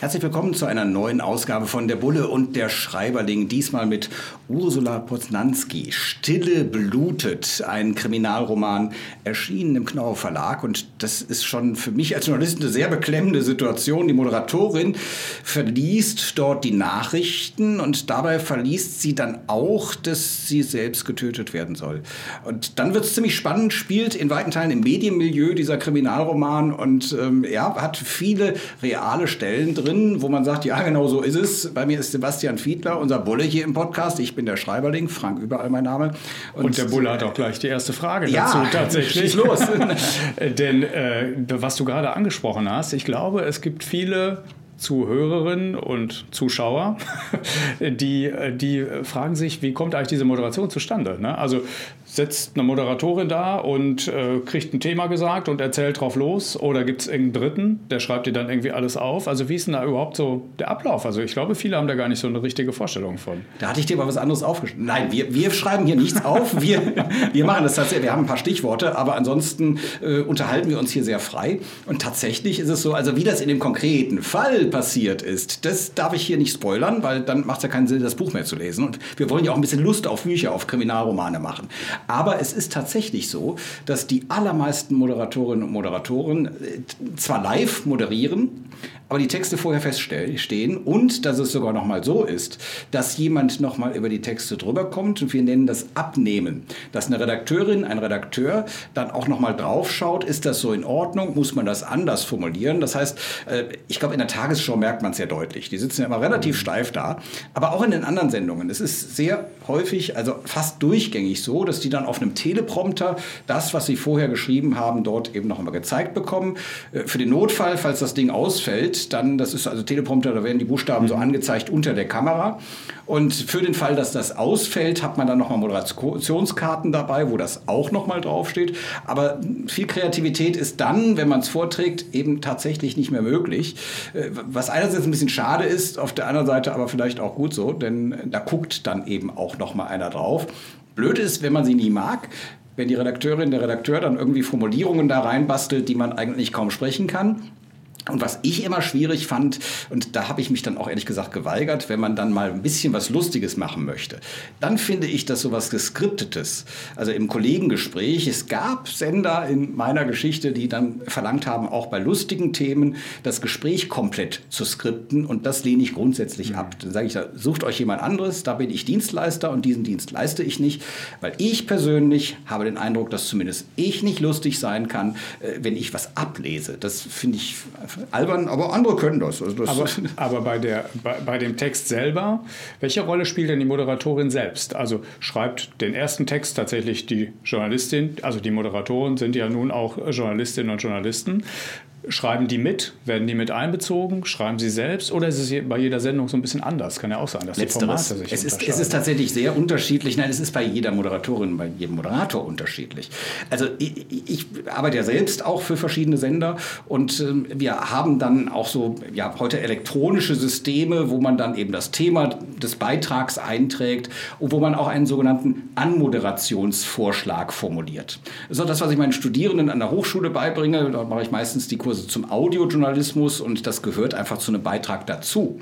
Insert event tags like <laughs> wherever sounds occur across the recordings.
Herzlich willkommen zu einer neuen Ausgabe von Der Bulle und der Schreiberling. Diesmal mit Ursula Poznanski. Stille blutet, ein Kriminalroman, erschienen im Knorr Verlag. Und das ist schon für mich als Journalist eine sehr beklemmende Situation. Die Moderatorin verliest dort die Nachrichten und dabei verliest sie dann auch, dass sie selbst getötet werden soll. Und dann wird es ziemlich spannend, spielt in weiten Teilen im Medienmilieu dieser Kriminalroman und ähm, ja, hat viele reale Stellen drin drin, wo man sagt, ja, genau so ist es. Bei mir ist Sebastian Fiedler, unser Bulle hier im Podcast. Ich bin der Schreiberling, Frank überall mein Name. Und, Und der Bulle hat auch gleich die erste Frage ja, dazu tatsächlich. los. Äh, <laughs> denn äh, was du gerade angesprochen hast, ich glaube, es gibt viele Zuhörerinnen und Zuschauer, <laughs> die, die fragen sich, wie kommt eigentlich diese Moderation zustande? Ne? Also sitzt eine Moderatorin da und äh, kriegt ein Thema gesagt und erzählt drauf los oder gibt es irgendeinen Dritten, der schreibt dir dann irgendwie alles auf? Also wie ist denn da überhaupt so der Ablauf? Also ich glaube, viele haben da gar nicht so eine richtige Vorstellung von. Da hatte ich dir mal was anderes aufgeschrieben. Nein, wir, wir schreiben hier nichts auf. Wir, wir machen das tatsächlich, wir haben ein paar Stichworte, aber ansonsten äh, unterhalten wir uns hier sehr frei. Und tatsächlich ist es so, also wie das in dem konkreten Fall passiert ist, das darf ich hier nicht spoilern, weil dann macht es ja keinen Sinn, das Buch mehr zu lesen. Und wir wollen ja auch ein bisschen Lust auf Bücher, auf Kriminalromane machen. Aber es ist tatsächlich so, dass die allermeisten Moderatorinnen und Moderatoren äh, zwar live moderieren, aber die Texte vorher feststehen und dass es sogar noch mal so ist, dass jemand noch mal über die Texte drüber kommt und wir nennen das Abnehmen, dass eine Redakteurin, ein Redakteur dann auch noch mal drauf schaut, ist das so in Ordnung, muss man das anders formulieren? Das heißt, äh, ich glaube in der Tagesschau merkt man es sehr deutlich. Die sitzen ja immer relativ mhm. steif da, aber auch in den anderen Sendungen. Es ist sehr häufig, also fast durchgängig so, dass die dann auf einem Teleprompter das, was sie vorher geschrieben haben, dort eben noch mal gezeigt bekommen. Äh, für den Notfall, falls das Ding ausfällt, dann, das ist also Teleprompter, da werden die Buchstaben so mhm. angezeigt unter der Kamera. Und für den Fall, dass das ausfällt, hat man dann nochmal Moderationskarten dabei, wo das auch nochmal draufsteht. Aber viel Kreativität ist dann, wenn man es vorträgt, eben tatsächlich nicht mehr möglich. Äh, was einerseits ein bisschen schade ist, auf der anderen Seite aber vielleicht auch gut so, denn da guckt dann eben auch nochmal einer drauf. Blöd ist, wenn man sie nie mag, wenn die Redakteurin, der Redakteur dann irgendwie Formulierungen da reinbastelt, die man eigentlich kaum sprechen kann. Und was ich immer schwierig fand, und da habe ich mich dann auch ehrlich gesagt geweigert, wenn man dann mal ein bisschen was Lustiges machen möchte, dann finde ich das so was Geskriptetes. Also im Kollegengespräch, es gab Sender in meiner Geschichte, die dann verlangt haben, auch bei lustigen Themen das Gespräch komplett zu skripten und das lehne ich grundsätzlich ab. Dann sage ich, sucht euch jemand anderes, da bin ich Dienstleister und diesen Dienst leiste ich nicht, weil ich persönlich habe den Eindruck, dass zumindest ich nicht lustig sein kann, äh, wenn ich was ablese. Das finde ich albern, aber andere können das. Also das aber, <laughs> aber bei, der, bei, bei, dem Text selber, welche Rolle spielt denn die Moderatorin selbst? Also schreibt den ersten Text tatsächlich die Journalistin, also die Moderatoren sind ja nun auch Journalistinnen und Journalisten. Schreiben die mit? Werden die mit einbezogen? Schreiben sie selbst? Oder ist es bei jeder Sendung so ein bisschen anders? Kann ja auch sein, dass Letzteres. die Formate sich es ist, es ist tatsächlich sehr unterschiedlich. Nein, es ist bei jeder Moderatorin, bei jedem Moderator unterschiedlich. Also ich, ich arbeite ja selbst auch für verschiedene Sender und äh, wir haben dann auch so ja, heute elektronische Systeme, wo man dann eben das Thema des Beitrags einträgt und wo man auch einen sogenannten Anmoderationsvorschlag formuliert. Das ist auch das, was ich meinen Studierenden an der Hochschule beibringe. Dort mache ich meistens die Kurse Kurse zum Audiojournalismus und das gehört einfach zu einem Beitrag dazu.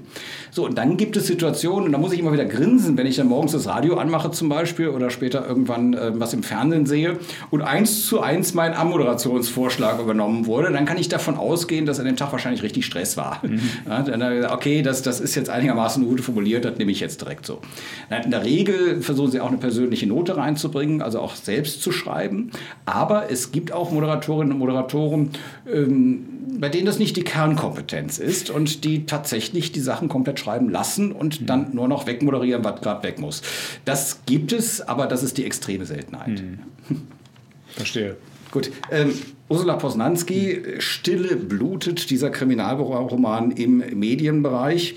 So, und dann gibt es Situationen, und da muss ich immer wieder grinsen, wenn ich dann morgens das Radio anmache zum Beispiel oder später irgendwann äh, was im Fernsehen sehe und eins zu eins mein Ammoderationsvorschlag übernommen wurde, dann kann ich davon ausgehen, dass an dem Tag wahrscheinlich richtig Stress war. Mhm. Ja, dann, okay, das, das ist jetzt einigermaßen gut formuliert, das nehme ich jetzt direkt so. In der Regel versuchen sie auch eine persönliche Note reinzubringen, also auch selbst zu schreiben. Aber es gibt auch Moderatorinnen und Moderatoren, ähm, bei denen das nicht die Kernkompetenz ist und die tatsächlich die Sachen komplett schreiben lassen und mhm. dann nur noch wegmoderieren, was gerade weg muss. Das gibt es, aber das ist die extreme Seltenheit. Mhm. Verstehe. Gut. Ähm, Ursula Posnanski, Stille blutet, dieser Kriminalroman im Medienbereich.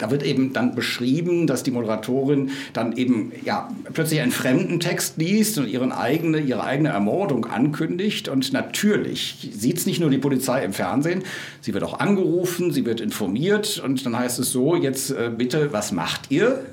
Da wird eben dann beschrieben, dass die Moderatorin dann eben ja plötzlich einen fremden Text liest und ihren eigene, ihre eigene Ermordung ankündigt. Und natürlich sieht es nicht nur die Polizei im Fernsehen, sie wird auch angerufen, sie wird informiert und dann heißt es so, jetzt äh, bitte, was macht ihr?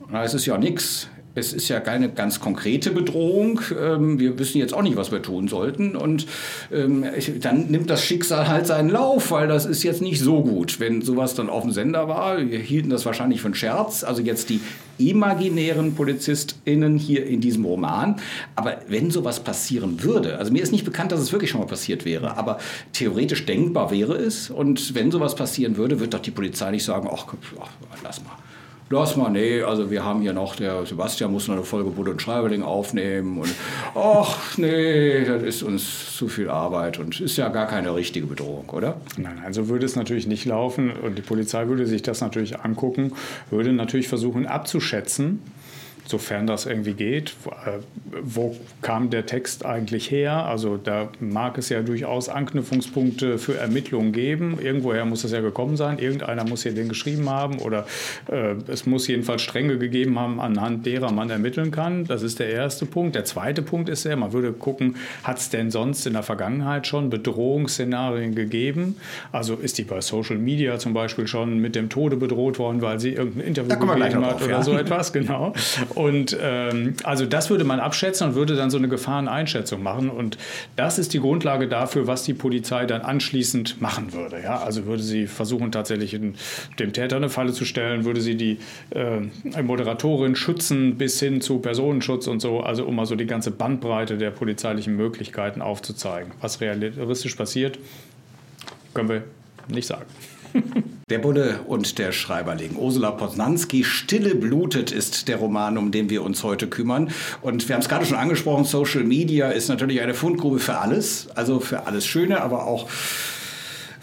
Und dann heißt es ja nichts es ist ja keine ganz konkrete Bedrohung. Ähm, wir wissen jetzt auch nicht, was wir tun sollten. Und ähm, dann nimmt das Schicksal halt seinen Lauf, weil das ist jetzt nicht so gut. Wenn sowas dann auf dem Sender war, wir hielten das wahrscheinlich für einen Scherz. Also jetzt die imaginären PolizistInnen hier in diesem Roman. Aber wenn sowas passieren würde, also mir ist nicht bekannt, dass es wirklich schon mal passiert wäre, aber theoretisch denkbar wäre es. Und wenn sowas passieren würde, wird doch die Polizei nicht sagen, ach, lass mal lass mal, nee, also wir haben hier noch, der Sebastian muss noch eine Folge Budd und Schreiberling aufnehmen und ach nee, das ist uns zu viel Arbeit und ist ja gar keine richtige Bedrohung, oder? Nein, also würde es natürlich nicht laufen und die Polizei würde sich das natürlich angucken, würde natürlich versuchen abzuschätzen, sofern das irgendwie geht. Äh, wo kam der Text eigentlich her? Also da mag es ja durchaus Anknüpfungspunkte für Ermittlungen geben. Irgendwoher muss das ja gekommen sein. Irgendeiner muss hier den geschrieben haben oder äh, es muss jedenfalls Stränge gegeben haben, anhand derer man ermitteln kann. Das ist der erste Punkt. Der zweite Punkt ist ja, man würde gucken, hat es denn sonst in der Vergangenheit schon Bedrohungsszenarien gegeben? Also ist die bei Social Media zum Beispiel schon mit dem Tode bedroht worden, weil sie irgendein Interview gegeben hat oder ja. so etwas, genau. Und ähm, also das würde man abschätzen und würde dann so eine Gefahreneinschätzung machen. Und das ist die Grundlage dafür, was die Polizei dann anschließend machen würde. Ja? Also würde sie versuchen, tatsächlich in, dem Täter eine Falle zu stellen, würde sie die äh, Moderatorin schützen bis hin zu Personenschutz und so, also um mal so die ganze Bandbreite der polizeilichen Möglichkeiten aufzuzeigen. Was realistisch passiert, können wir nicht sagen. <laughs> Der Bulle und der Schreiberling. Ursula Poznanski, Stille blutet ist der Roman, um den wir uns heute kümmern. Und wir haben es gerade schon angesprochen, Social Media ist natürlich eine Fundgrube für alles. Also für alles Schöne, aber auch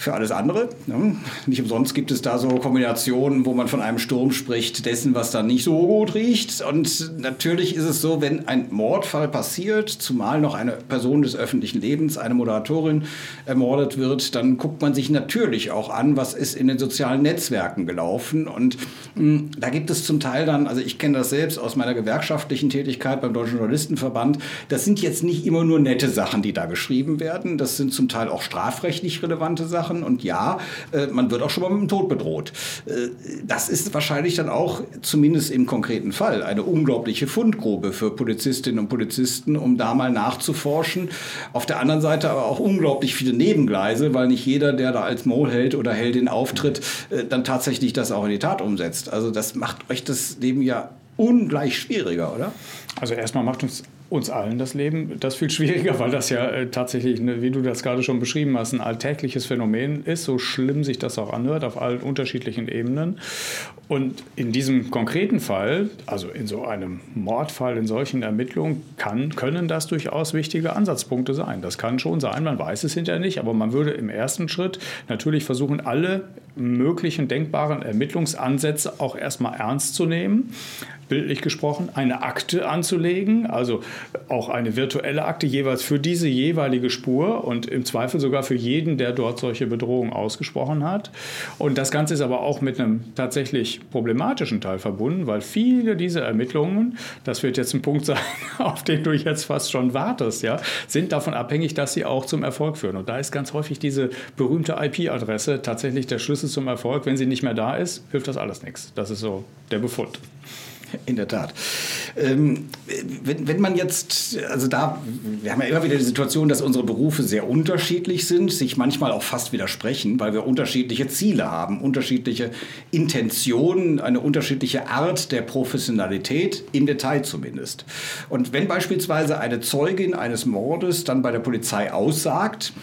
für alles andere. Ne? Nicht umsonst gibt es da so Kombinationen, wo man von einem Sturm spricht, dessen, was dann nicht so gut riecht. Und natürlich ist es so, wenn ein Mordfall passiert, zumal noch eine Person des öffentlichen Lebens, eine Moderatorin ermordet wird, dann guckt man sich natürlich auch an, was ist in den sozialen Netzwerken gelaufen. Und mh, hm, da gibt es zum Teil dann, also ich kenne das selbst aus meiner gewerkschaftlichen Tätigkeit beim Deutschen Journalistenverband, das sind jetzt nicht immer nur nette Sachen, die da geschrieben werden. Das sind zum Teil auch strafrechtlich relevante Sachen machen. Und ja, äh, man wird auch schon mal mit dem Tod bedroht. Äh, das ist wahrscheinlich dann auch, zumindest im konkreten Fall, eine unglaubliche Fundgrube für Polizistinnen und Polizisten, um da mal nachzuforschen. Auf der anderen Seite aber auch unglaublich viele Nebengleise, weil nicht jeder, der da als Molheld oder Heldin auftritt, äh, dann tatsächlich das auch in die Tat umsetzt. Also das macht euch das Leben ja ungleich schwieriger, oder? Also erstmal macht uns uns allen das Leben das viel <laughs> schwieriger, weil das ja äh, tatsächlich, ne, wie du das gerade schon beschrieben hast, ein alltägliches Phänomen ist, so schlimm sich das auch anhört, auf allen unterschiedlichen Ebenen. Und in diesem konkreten Fall, also in so einem Mordfall, in solchen Ermittlungen, kann, können das durchaus wichtige Ansatzpunkte sein. Das kann schon sein, man weiß es hinterher nicht, aber man würde im ersten Schritt natürlich versuchen, alle möglichen denkbaren Ermittlungsansätze auch erstmal ernst zu nehmen, bildlich gesprochen, eine Akte anzulegen, also auch eine virtuelle Akte jeweils für diese jeweilige Spur und im Zweifel sogar für jeden, der dort solche Bedrohungen ausgesprochen hat. Und das Ganze ist aber auch mit einem tatsächlich problematischen Teil verbunden, weil viele dieser Ermittlungen, das wird jetzt ein Punkt sein, <laughs> auf den du jetzt fast schon wartest, ja, sind davon abhängig, dass sie auch zum Erfolg führen. Und da ist ganz häufig diese berühmte IP-Adresse tatsächlich der Schlüssel zum Erfolg. Wenn sie nicht mehr da ist, hilft das alles nichts. Das ist so der Befund. <laughs> In der Tat. Ähm, wenn, wenn man jetzt, also da, wir haben ja immer wieder die Situation, dass unsere Berufe sehr unterschiedlich sind, sich manchmal auch fast widersprechen, weil wir unterschiedliche Ziele haben, unterschiedliche Intentionen, eine unterschiedliche Art der Professionalität, im Detail zumindest. Und wenn beispielsweise eine Zeugin eines Mordes dann bei der Polizei aussagt,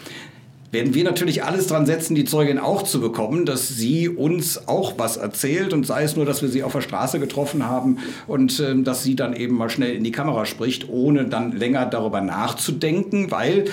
werden wir natürlich alles dran setzen, die Zeugin auch zu bekommen, dass sie uns auch was erzählt und sei es nur, dass wir sie auf der Straße getroffen haben und äh, dass sie dann eben mal schnell in die Kamera spricht, ohne dann länger darüber nachzudenken, weil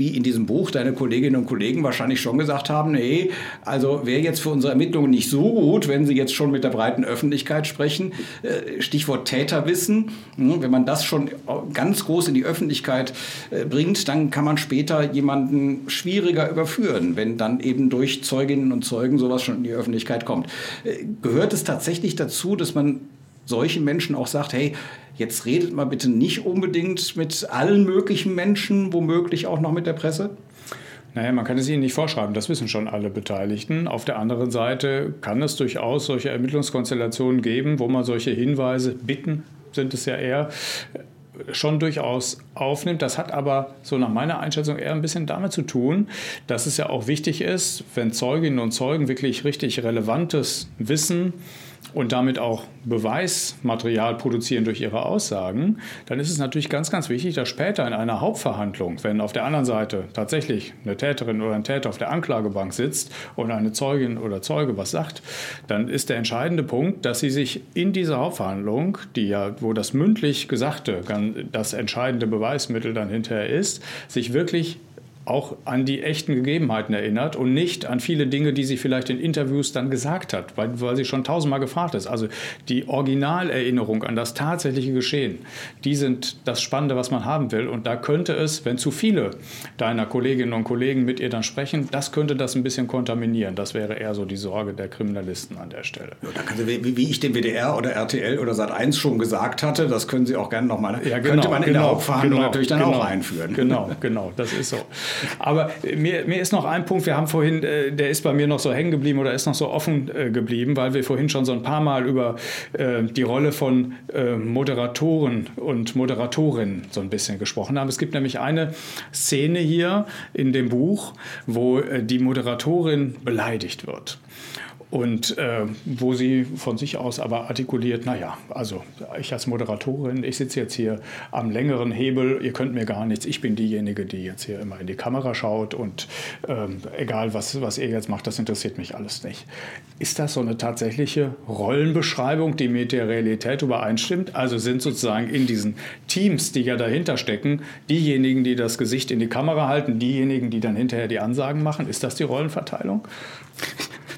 wie in diesem Buch deine Kolleginnen und Kollegen wahrscheinlich schon gesagt haben, nee, also wäre jetzt für unsere Ermittlungen nicht so gut, wenn sie jetzt schon mit der breiten Öffentlichkeit sprechen. Äh, Stichwort Täterwissen. Hm, wenn man das schon ganz groß in die Öffentlichkeit äh, bringt, dann kann man später jemanden schwieriger überführen, wenn dann eben durch Zeuginnen und Zeugen sowas schon in die Öffentlichkeit kommt. Äh, gehört es tatsächlich dazu, dass man solchen Menschen auch sagt, hey, jetzt redet mal bitte nicht unbedingt mit allen möglichen Menschen, womöglich auch noch mit der Presse? Naja, man kann es ihnen nicht vorschreiben, das wissen schon alle Beteiligten. Auf der anderen Seite kann es durchaus solche Ermittlungskonstellationen geben, wo man solche Hinweise, Bitten sind es ja eher, schon durchaus aufnimmt. Das hat aber so nach meiner Einschätzung eher ein bisschen damit zu tun, dass es ja auch wichtig ist, wenn Zeuginnen und Zeugen wirklich richtig relevantes Wissen und damit auch Beweismaterial produzieren durch ihre Aussagen, dann ist es natürlich ganz, ganz wichtig, dass später in einer Hauptverhandlung, wenn auf der anderen Seite tatsächlich eine Täterin oder ein Täter auf der Anklagebank sitzt und eine Zeugin oder Zeuge was sagt, dann ist der entscheidende Punkt, dass sie sich in dieser Hauptverhandlung, die ja, wo das mündlich Gesagte das entscheidende Beweismittel dann hinterher ist, sich wirklich auch an die echten Gegebenheiten erinnert und nicht an viele Dinge, die sie vielleicht in Interviews dann gesagt hat, weil, weil sie schon tausendmal gefragt ist. Also die Originalerinnerung an das tatsächliche Geschehen, die sind das Spannende, was man haben will. Und da könnte es, wenn zu viele deiner Kolleginnen und Kollegen mit ihr dann sprechen, das könnte das ein bisschen kontaminieren. Das wäre eher so die Sorge der Kriminalisten an der Stelle. Ja, da Sie, wie, ich dem WDR oder RTL oder Sat1 schon gesagt hatte, das können Sie auch gerne nochmal, ja, genau, könnte man in genau, der Hauptverhandlung genau, natürlich dann genau, auch einführen. Genau, genau, das ist so. Aber mir, mir ist noch ein Punkt, wir haben vorhin, äh, der ist bei mir noch so hängen geblieben oder ist noch so offen äh, geblieben, weil wir vorhin schon so ein paar Mal über äh, die Rolle von Moderatoren und Moderatorinnen so ein bisschen gesprochen haben. Es gibt nämlich eine Szene hier in dem Buch, wo die Moderatorin beleidigt wird und äh, wo sie von sich aus aber artikuliert, naja, also ich als Moderatorin, ich sitze jetzt hier am längeren Hebel, ihr könnt mir gar nichts, ich bin diejenige, die jetzt hier immer in die Kamera schaut und ähm, egal, was, was ihr jetzt macht, das interessiert mich alles nicht. Ist das so eine tatsächliche Rollenbeschreibung, die mit der Realität übereinstimmt? Also sind sozusagen in diesen Teams, die ja dahinter stecken, diejenigen, die das Gesicht in die Kamera halten, diejenigen, die dann hinterher die Ansagen machen, ist das die Rollenverteilung?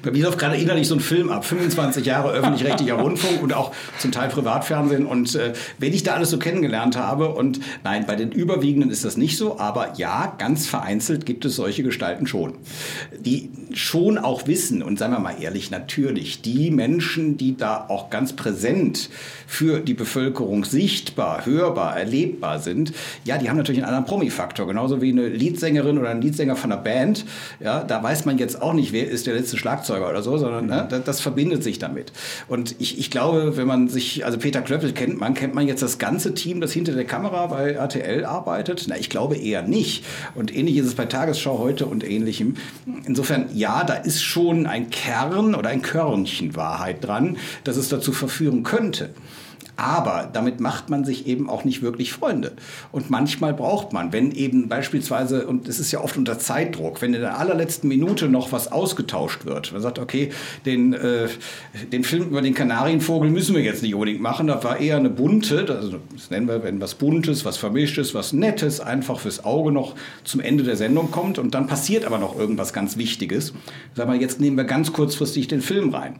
Bei mir läuft gerade innerlich so ein Film ab. 25 Jahre öffentlich-rechtlicher Rundfunk und auch zum Teil Privatfernsehen. Und äh, wenn ich da alles so kennengelernt habe, und nein, bei den Überwiegenden ist das nicht so, aber ja, ganz vereinzelt gibt es solche Gestalten schon. Die schon auch wissen, und seien wir mal ehrlich, natürlich, die Menschen, die da auch ganz präsent für die Bevölkerung sichtbar, hörbar, erlebbar sind, ja, die haben natürlich einen anderen Promi-Faktor. Genauso wie eine Leadsängerin oder ein Leadsänger von einer Band. Ja, da weiß man jetzt auch nicht, wer ist der letzte Schlagzeuger oder so, sondern ne, das, das, verbindet sich damit. Und ich, ich glaube, wenn man sich, also Peter Klöppel kennt man, kennt man jetzt das ganze Team, das hinter der Kamera bei RTL arbeitet? Na, ich glaube eher nicht. Und ähnlich ist es bei Tagesschau heute und ähnlichem. Insofern, ja, da ist schon ein Kern oder ein Körnchen Wahrheit dran, dass es dazu verführen könnte. Aber damit macht man sich eben auch nicht wirklich Freunde. Und manchmal braucht man, wenn eben beispielsweise, und es ist ja oft unter Zeitdruck, wenn in der allerletzten Minute noch was ausgetauscht wird. Man sagt, okay, den, äh, den Film über den Kanarienvogel müssen wir jetzt nicht unbedingt machen. Das war eher eine bunte, also das nennen wir, wenn was Buntes, was Vermischtes, was Nettes, einfach fürs Auge noch zum Ende der Sendung kommt. Und dann passiert aber noch irgendwas ganz Wichtiges. Sag mal, jetzt nehmen wir ganz kurzfristig den Film rein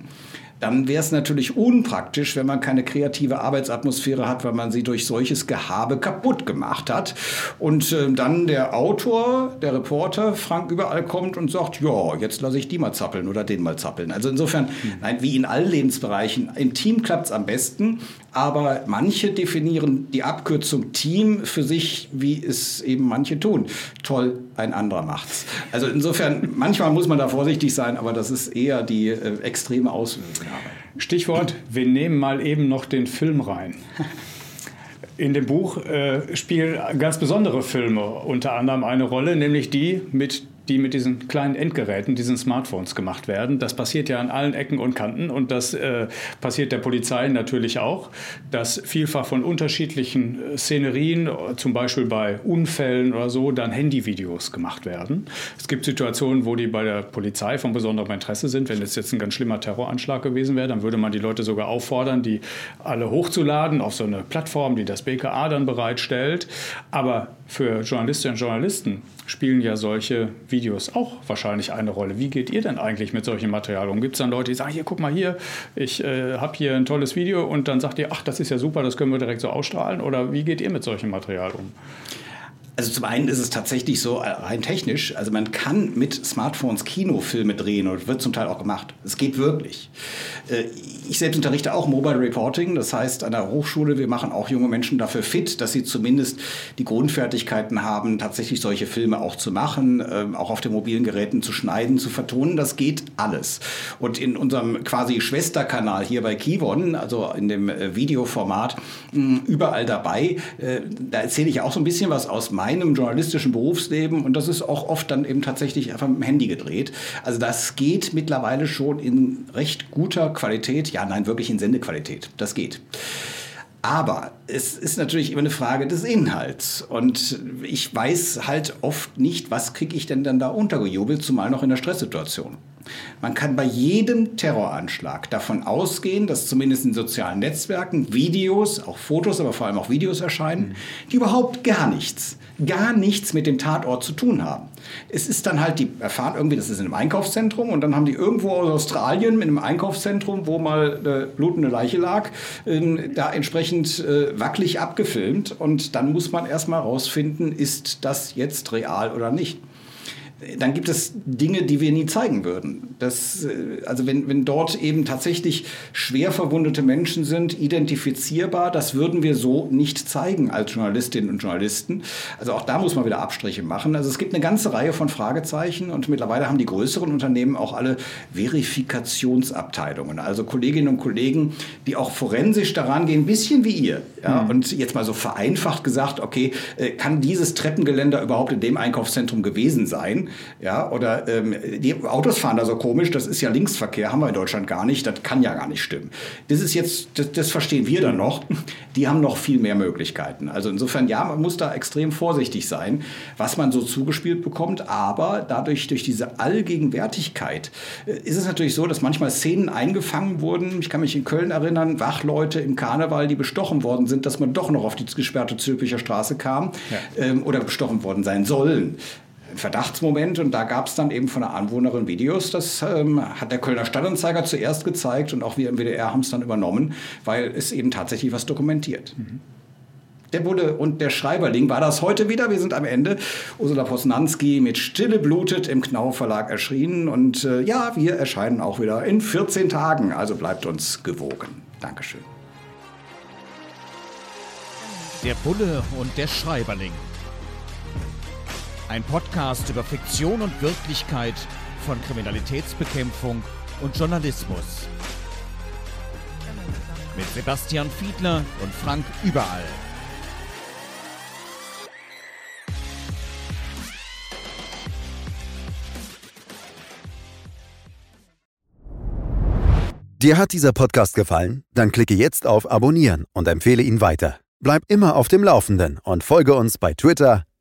dann wäre es natürlich unpraktisch, wenn man keine kreative Arbeitsatmosphäre hat, weil man sie durch solches Gehabe kaputt gemacht hat. Und äh, dann der Autor, der Reporter, Frank überall kommt und sagt, ja, jetzt lasse ich die mal zappeln oder den mal zappeln. Also insofern, mhm. nein, wie in allen Lebensbereichen, im Team klappt es am besten, aber manche definieren die Abkürzung Team für sich, wie es eben manche tun. Toll, ein anderer macht's. Also insofern, manchmal muss man da vorsichtig sein, aber das ist eher die äh, extreme Auswirkung. Stichwort, wir nehmen mal eben noch den Film rein. In dem Buch äh, spielen ganz besondere Filme unter anderem eine Rolle, nämlich die mit die mit diesen kleinen Endgeräten, diesen Smartphones gemacht werden. Das passiert ja an allen Ecken und Kanten und das äh, passiert der Polizei natürlich auch, dass vielfach von unterschiedlichen äh, Szenerien, zum Beispiel bei Unfällen oder so, dann Handyvideos gemacht werden. Es gibt Situationen, wo die bei der Polizei von besonderem Interesse sind. Wenn es jetzt ein ganz schlimmer Terroranschlag gewesen wäre, dann würde man die Leute sogar auffordern, die alle hochzuladen auf so eine Plattform, die das BKA dann bereitstellt. Aber für Journalistinnen und Journalisten spielen ja solche Videos auch wahrscheinlich eine Rolle. Wie geht ihr denn eigentlich mit solchem Material um? Gibt es dann Leute, die sagen, hier, guck mal hier, ich äh, habe hier ein tolles Video und dann sagt ihr, ach, das ist ja super, das können wir direkt so ausstrahlen? Oder wie geht ihr mit solchem Material um? Also zum einen ist es tatsächlich so äh, rein technisch, also man kann mit Smartphones Kinofilme drehen und wird zum Teil auch gemacht. Es geht wirklich. Äh, ich selbst unterrichte auch Mobile Reporting, das heißt an der Hochschule, wir machen auch junge Menschen dafür fit, dass sie zumindest die Grundfertigkeiten haben, tatsächlich solche Filme auch zu machen, ähm, auch auf den mobilen Geräten zu schneiden, zu vertonen. Das geht alles. Und in unserem quasi Schwesterkanal hier bei Kivon, also in dem äh, Videoformat, überall dabei, da erzähle ich auch so ein bisschen was aus meinem journalistischen Berufsleben und das ist auch oft dann eben tatsächlich einfach mit dem Handy gedreht. Also das geht mittlerweile schon in recht guter Qualität. Ja, nein, wirklich in Sendequalität. Das geht. Aber es ist natürlich immer eine Frage des Inhalts. Und ich weiß halt oft nicht, was kriege ich denn dann da untergejubelt, zumal noch in der Stresssituation. Man kann bei jedem Terroranschlag davon ausgehen, dass zumindest in sozialen Netzwerken Videos, auch Fotos, aber vor allem auch Videos erscheinen, die überhaupt gar nichts, gar nichts mit dem Tatort zu tun haben. Es ist dann halt, die erfahren irgendwie, das ist in einem Einkaufszentrum und dann haben die irgendwo aus Australien in einem Einkaufszentrum, wo mal eine blutende Leiche lag, äh, da entsprechend äh, wackelig abgefilmt und dann muss man erstmal rausfinden, ist das jetzt real oder nicht dann gibt es Dinge, die wir nie zeigen würden. Das, äh, also wenn, wenn dort eben tatsächlich schwer verwundete Menschen sind, identifizierbar, das würden wir so nicht zeigen als Journalistinnen und Journalisten. Also auch da muss man wieder Abstriche machen. Also es gibt eine ganze Reihe von Fragezeichen und mittlerweile haben die größeren Unternehmen auch alle Verifikationsabteilungen. Also Kolleginnen und Kollegen, die auch forensisch daran gehen, ein bisschen wie ihr. Ja? Mhm. Und jetzt mal so vereinfacht gesagt, okay, äh, kann dieses Treppengeländer überhaupt in dem Einkaufszentrum gewesen sein? Ja, oder ähm, die Autos fahren da so komisch, das ist ja Linksverkehr, haben wir in Deutschland gar nicht, das kann ja gar nicht stimmen. Das ist jetzt, das, das verstehen wir dann noch, die haben noch viel mehr Möglichkeiten. Also insofern, ja, man muss da extrem vorsichtig sein, was man so zugespielt bekommt, aber dadurch, durch diese Allgegenwärtigkeit, äh, ist es natürlich so, dass manchmal Szenen eingefangen wurden. Ich kann mich in Köln erinnern, Wachleute im Karneval, die bestochen worden sind, dass man doch noch auf die gesperrte Zülpicher Straße kam ja. ähm, oder bestochen worden sein sollen. Verdachtsmoment und da gab es dann eben von einer Anwohnerin Videos. Das ähm, hat der Kölner Stadtanzeiger zuerst gezeigt und auch wir im WDR haben es dann übernommen, weil es eben tatsächlich was dokumentiert. Mhm. Der Bulle und der Schreiberling war das heute wieder. Wir sind am Ende. Ursula Posnanski mit Stille blutet im Knau Verlag erschienen. Und äh, ja, wir erscheinen auch wieder in 14 Tagen. Also bleibt uns gewogen. Dankeschön. Der Bulle und der Schreiberling. Ein Podcast über Fiktion und Wirklichkeit von Kriminalitätsbekämpfung und Journalismus. Mit Sebastian Fiedler und Frank Überall. Dir hat dieser Podcast gefallen? Dann klicke jetzt auf Abonnieren und empfehle ihn weiter. Bleib immer auf dem Laufenden und folge uns bei Twitter,